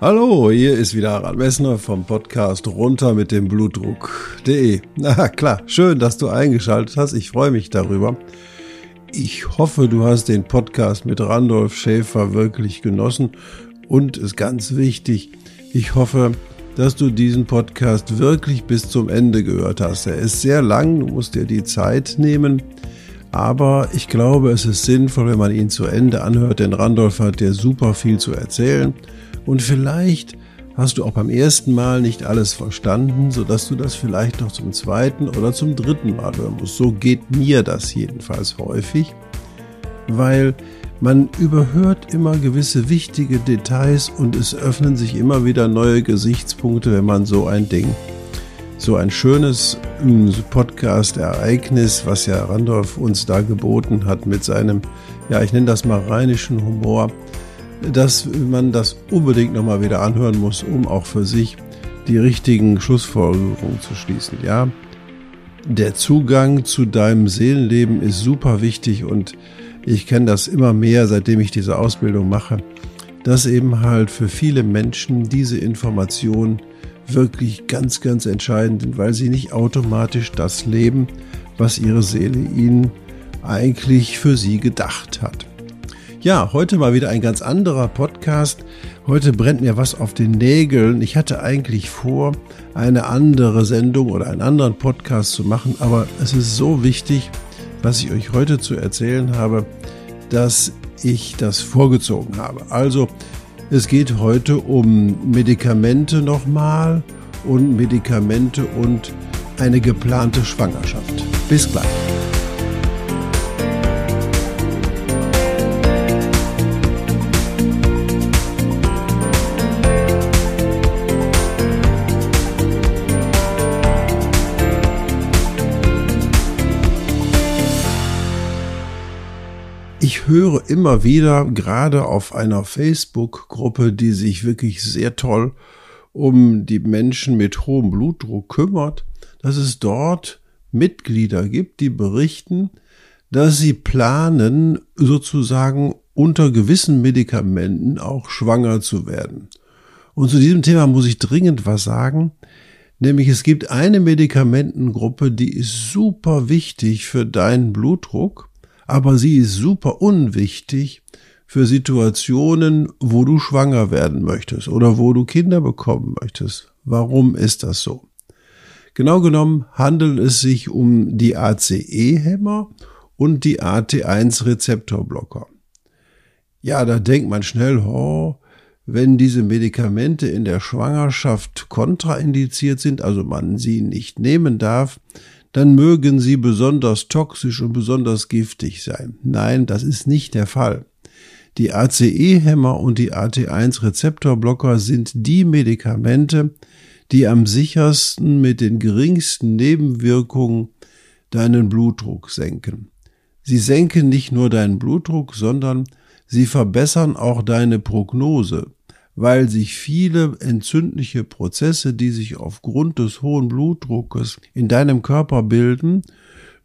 Hallo, hier ist wieder Harald Messner vom Podcast runter mit dem Blutdruck.de. Na klar, schön, dass du eingeschaltet hast. Ich freue mich darüber. Ich hoffe, du hast den Podcast mit Randolph Schäfer wirklich genossen und ist ganz wichtig, ich hoffe, dass du diesen Podcast wirklich bis zum Ende gehört hast. Er ist sehr lang, du musst dir die Zeit nehmen. Aber ich glaube, es ist sinnvoll, wenn man ihn zu Ende anhört, denn Randolph hat dir super viel zu erzählen. Und vielleicht hast du auch beim ersten Mal nicht alles verstanden, sodass du das vielleicht noch zum zweiten oder zum dritten Mal hören musst. So geht mir das jedenfalls häufig, weil man überhört immer gewisse wichtige Details und es öffnen sich immer wieder neue Gesichtspunkte, wenn man so ein Ding, so ein schönes hm, Podcast-Ereignis, was ja Randolph uns da geboten hat mit seinem, ja, ich nenne das mal rheinischen Humor, dass man das unbedingt nochmal wieder anhören muss, um auch für sich die richtigen Schlussfolgerungen zu schließen, ja. Der Zugang zu deinem Seelenleben ist super wichtig und ich kenne das immer mehr, seitdem ich diese Ausbildung mache, dass eben halt für viele Menschen diese Informationen wirklich ganz, ganz entscheidend sind, weil sie nicht automatisch das leben, was ihre Seele ihnen eigentlich für sie gedacht hat. Ja, heute mal wieder ein ganz anderer Podcast. Heute brennt mir was auf den Nägeln. Ich hatte eigentlich vor, eine andere Sendung oder einen anderen Podcast zu machen, aber es ist so wichtig, was ich euch heute zu erzählen habe, dass ich das vorgezogen habe. Also, es geht heute um Medikamente nochmal und Medikamente und eine geplante Schwangerschaft. Bis gleich. Ich höre immer wieder, gerade auf einer Facebook-Gruppe, die sich wirklich sehr toll um die Menschen mit hohem Blutdruck kümmert, dass es dort Mitglieder gibt, die berichten, dass sie planen, sozusagen unter gewissen Medikamenten auch schwanger zu werden. Und zu diesem Thema muss ich dringend was sagen, nämlich es gibt eine Medikamentengruppe, die ist super wichtig für deinen Blutdruck aber sie ist super unwichtig für Situationen, wo du schwanger werden möchtest oder wo du Kinder bekommen möchtest. Warum ist das so? Genau genommen handelt es sich um die ACE-Hämmer und die AT1-Rezeptorblocker. Ja, da denkt man schnell, oh, wenn diese Medikamente in der Schwangerschaft kontraindiziert sind, also man sie nicht nehmen darf, dann mögen sie besonders toxisch und besonders giftig sein. Nein, das ist nicht der Fall. Die ACE-Hämmer und die AT1-Rezeptorblocker sind die Medikamente, die am sichersten mit den geringsten Nebenwirkungen deinen Blutdruck senken. Sie senken nicht nur deinen Blutdruck, sondern sie verbessern auch deine Prognose weil sich viele entzündliche Prozesse, die sich aufgrund des hohen Blutdruckes in deinem Körper bilden,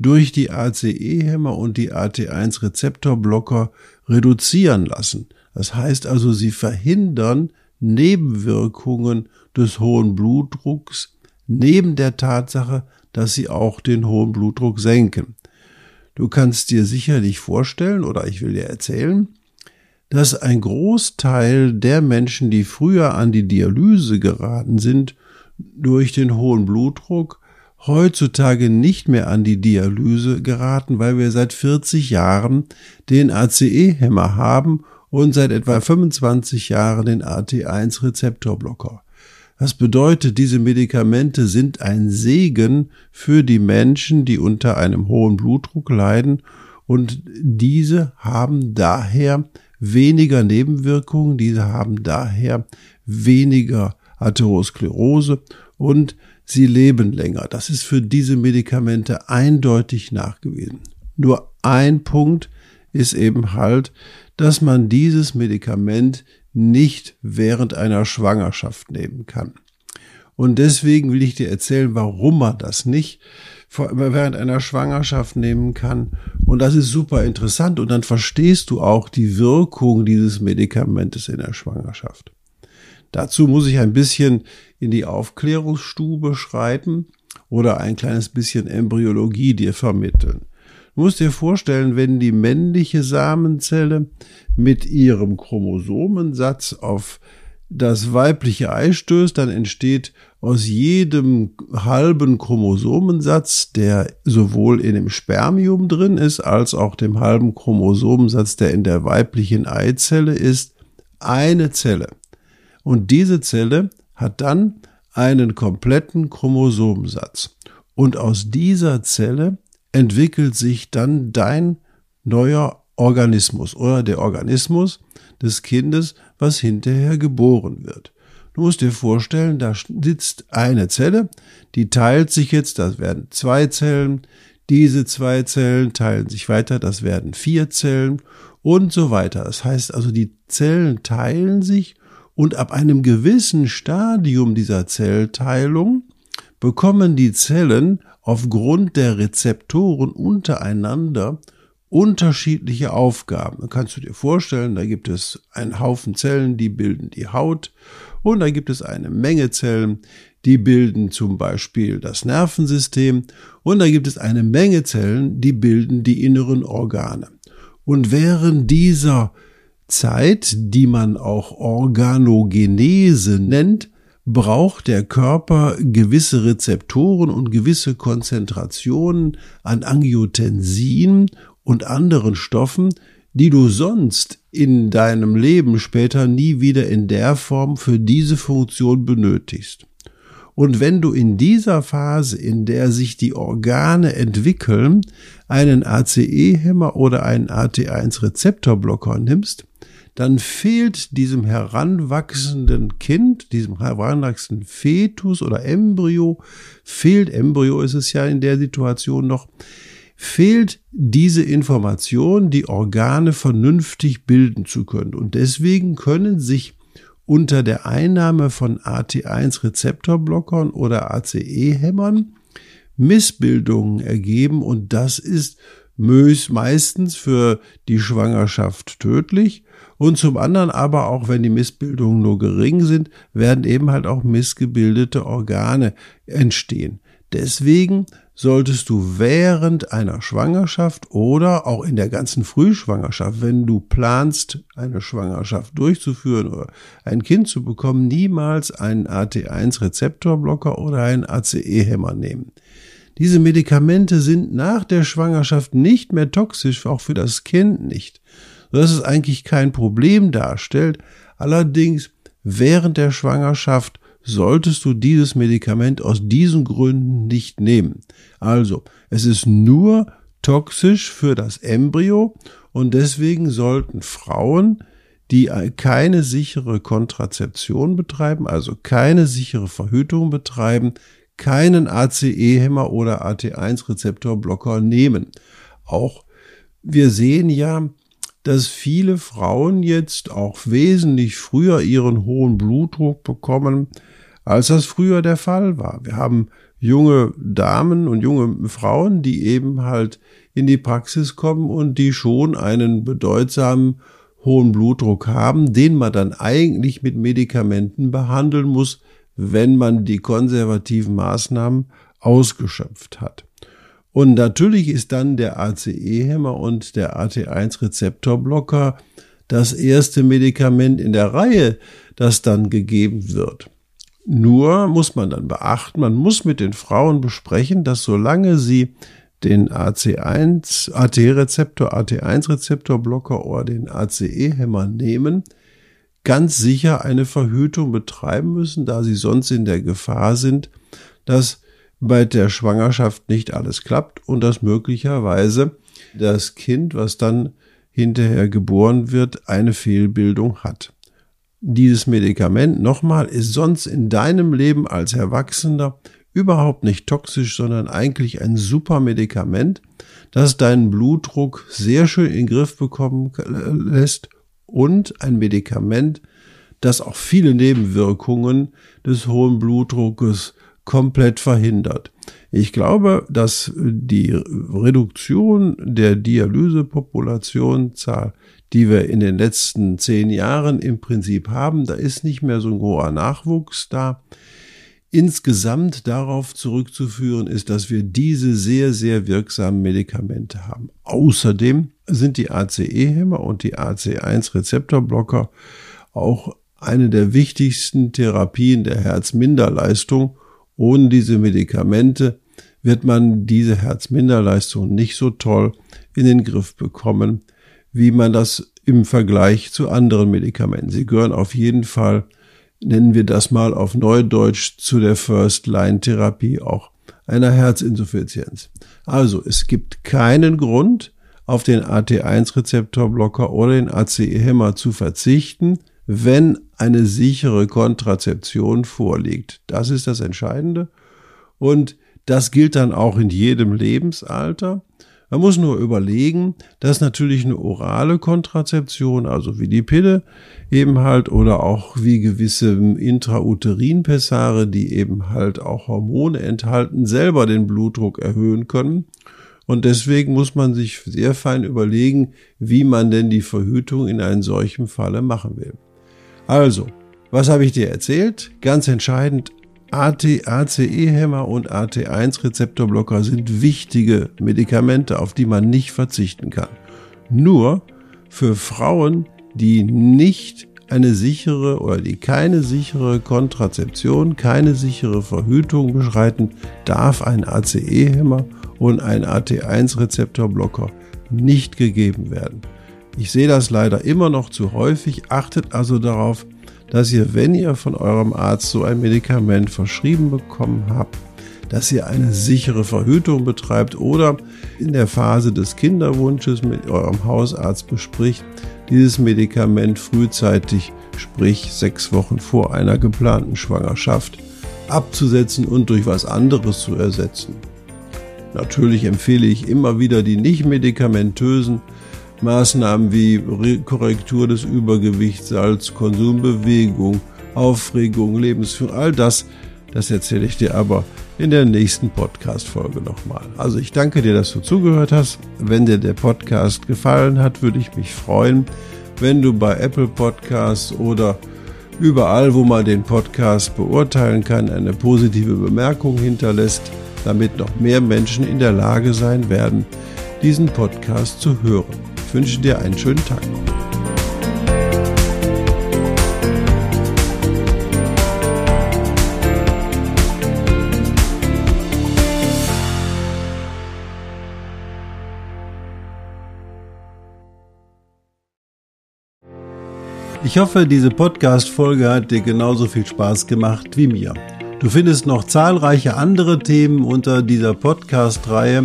durch die ACE-Hämmer und die AT1-Rezeptorblocker reduzieren lassen. Das heißt also, sie verhindern Nebenwirkungen des hohen Blutdrucks neben der Tatsache, dass sie auch den hohen Blutdruck senken. Du kannst dir sicherlich vorstellen, oder ich will dir erzählen, dass ein Großteil der Menschen, die früher an die Dialyse geraten sind, durch den hohen Blutdruck heutzutage nicht mehr an die Dialyse geraten, weil wir seit 40 Jahren den ACE-Hämmer haben und seit etwa 25 Jahren den AT1-Rezeptorblocker. Das bedeutet, diese Medikamente sind ein Segen für die Menschen, die unter einem hohen Blutdruck leiden und diese haben daher weniger Nebenwirkungen, diese haben daher weniger Atherosklerose und sie leben länger. Das ist für diese Medikamente eindeutig nachgewiesen. Nur ein Punkt ist eben halt, dass man dieses Medikament nicht während einer Schwangerschaft nehmen kann. Und deswegen will ich dir erzählen, warum man das nicht während einer Schwangerschaft nehmen kann. Und das ist super interessant. Und dann verstehst du auch die Wirkung dieses Medikamentes in der Schwangerschaft. Dazu muss ich ein bisschen in die Aufklärungsstube schreiten oder ein kleines bisschen Embryologie dir vermitteln. Du musst dir vorstellen, wenn die männliche Samenzelle mit ihrem Chromosomensatz auf das weibliche Ei stößt, dann entsteht aus jedem halben Chromosomensatz, der sowohl in dem Spermium drin ist, als auch dem halben Chromosomensatz, der in der weiblichen Eizelle ist, eine Zelle. Und diese Zelle hat dann einen kompletten Chromosomensatz. Und aus dieser Zelle entwickelt sich dann dein neuer Organismus oder der Organismus des Kindes, was hinterher geboren wird. Du musst dir vorstellen, da sitzt eine Zelle, die teilt sich jetzt, das werden zwei Zellen, diese zwei Zellen teilen sich weiter, das werden vier Zellen und so weiter. Das heißt also, die Zellen teilen sich und ab einem gewissen Stadium dieser Zellteilung bekommen die Zellen aufgrund der Rezeptoren untereinander unterschiedliche Aufgaben. Kannst du dir vorstellen, da gibt es einen Haufen Zellen, die bilden die Haut und da gibt es eine Menge Zellen, die bilden zum Beispiel das Nervensystem und da gibt es eine Menge Zellen, die bilden die inneren Organe. Und während dieser Zeit, die man auch Organogenese nennt, braucht der Körper gewisse Rezeptoren und gewisse Konzentrationen an Angiotensin und anderen Stoffen, die du sonst in deinem Leben später nie wieder in der Form für diese Funktion benötigst. Und wenn du in dieser Phase, in der sich die Organe entwickeln, einen ACE-Hämmer oder einen AT1-Rezeptorblocker nimmst, dann fehlt diesem heranwachsenden Kind, diesem heranwachsenden Fetus oder Embryo, fehlt, Embryo ist es ja in der Situation noch, fehlt diese Information, die Organe vernünftig bilden zu können. Und deswegen können sich unter der Einnahme von AT1-Rezeptorblockern oder ACE-Hämmern Missbildungen ergeben und das ist meistens für die Schwangerschaft tödlich und zum anderen aber auch, wenn die Missbildungen nur gering sind, werden eben halt auch missgebildete Organe entstehen. Deswegen solltest du während einer Schwangerschaft oder auch in der ganzen Frühschwangerschaft, wenn du planst, eine Schwangerschaft durchzuführen oder ein Kind zu bekommen, niemals einen AT1-Rezeptorblocker oder einen ACE-Hämmer nehmen. Diese Medikamente sind nach der Schwangerschaft nicht mehr toxisch, auch für das Kind nicht, sodass es eigentlich kein Problem darstellt. Allerdings während der Schwangerschaft solltest du dieses Medikament aus diesen Gründen nicht nehmen. Also, es ist nur toxisch für das Embryo und deswegen sollten Frauen, die keine sichere Kontrazeption betreiben, also keine sichere Verhütung betreiben, keinen ACE-Hämmer oder AT1-Rezeptorblocker nehmen. Auch wir sehen ja, dass viele Frauen jetzt auch wesentlich früher ihren hohen Blutdruck bekommen, als das früher der Fall war. Wir haben junge Damen und junge Frauen, die eben halt in die Praxis kommen und die schon einen bedeutsamen hohen Blutdruck haben, den man dann eigentlich mit Medikamenten behandeln muss, wenn man die konservativen Maßnahmen ausgeschöpft hat. Und natürlich ist dann der ACE-Hämmer und der AT1-Rezeptorblocker das erste Medikament in der Reihe, das dann gegeben wird. Nur muss man dann beachten, man muss mit den Frauen besprechen, dass solange sie den AC1, AT-Rezeptor, AT1-Rezeptorblocker oder den ACE-Hämmer nehmen, ganz sicher eine Verhütung betreiben müssen, da sie sonst in der Gefahr sind, dass bei der Schwangerschaft nicht alles klappt und dass möglicherweise das Kind, was dann hinterher geboren wird, eine Fehlbildung hat dieses Medikament nochmal ist sonst in deinem Leben als Erwachsener überhaupt nicht toxisch, sondern eigentlich ein super Medikament, das deinen Blutdruck sehr schön in den Griff bekommen lässt und ein Medikament, das auch viele Nebenwirkungen des hohen Blutdruckes komplett verhindert. Ich glaube, dass die Reduktion der Dialysepopulationzahl, die wir in den letzten zehn Jahren im Prinzip haben, da ist nicht mehr so ein hoher Nachwuchs da, insgesamt darauf zurückzuführen ist, dass wir diese sehr, sehr wirksamen Medikamente haben. Außerdem sind die ACE-Hämmer und die AC1-Rezeptorblocker auch eine der wichtigsten Therapien der Herzminderleistung. Ohne diese Medikamente wird man diese Herzminderleistung nicht so toll in den Griff bekommen, wie man das im Vergleich zu anderen Medikamenten. Sie gehören auf jeden Fall nennen wir das mal auf Neudeutsch zu der First-Line-Therapie auch einer Herzinsuffizienz. Also es gibt keinen Grund, auf den AT1-Rezeptorblocker oder den ACE-Hämmer zu verzichten, wenn eine sichere Kontrazeption vorliegt. Das ist das Entscheidende. Und das gilt dann auch in jedem Lebensalter. Man muss nur überlegen, dass natürlich eine orale Kontrazeption, also wie die Pille eben halt, oder auch wie gewisse Intrauterinpessare, die eben halt auch Hormone enthalten, selber den Blutdruck erhöhen können. Und deswegen muss man sich sehr fein überlegen, wie man denn die Verhütung in einem solchen Falle machen will. Also, was habe ich dir erzählt? Ganz entscheidend, ACE-Hämmer und AT1-Rezeptorblocker sind wichtige Medikamente, auf die man nicht verzichten kann. Nur für Frauen, die nicht eine sichere oder die keine sichere Kontrazeption, keine sichere Verhütung beschreiten, darf ein ACE-Hämmer und ein AT1-Rezeptorblocker nicht gegeben werden. Ich sehe das leider immer noch zu häufig. Achtet also darauf, dass ihr, wenn ihr von eurem Arzt so ein Medikament verschrieben bekommen habt, dass ihr eine sichere Verhütung betreibt oder in der Phase des Kinderwunsches mit eurem Hausarzt bespricht, dieses Medikament frühzeitig, sprich sechs Wochen vor einer geplanten Schwangerschaft, abzusetzen und durch was anderes zu ersetzen. Natürlich empfehle ich immer wieder die nicht medikamentösen Maßnahmen wie Korrektur des Übergewichts, Salz, Konsumbewegung, Aufregung, Lebensführung, all das, das erzähle ich dir aber in der nächsten Podcast-Folge nochmal. Also ich danke dir, dass du zugehört hast. Wenn dir der Podcast gefallen hat, würde ich mich freuen, wenn du bei Apple Podcasts oder überall, wo man den Podcast beurteilen kann, eine positive Bemerkung hinterlässt, damit noch mehr Menschen in der Lage sein werden, diesen Podcast zu hören. Ich wünsche dir einen schönen Tag noch. Ich hoffe, diese Podcast-Folge hat dir genauso viel Spaß gemacht wie mir. Du findest noch zahlreiche andere Themen unter dieser Podcast-Reihe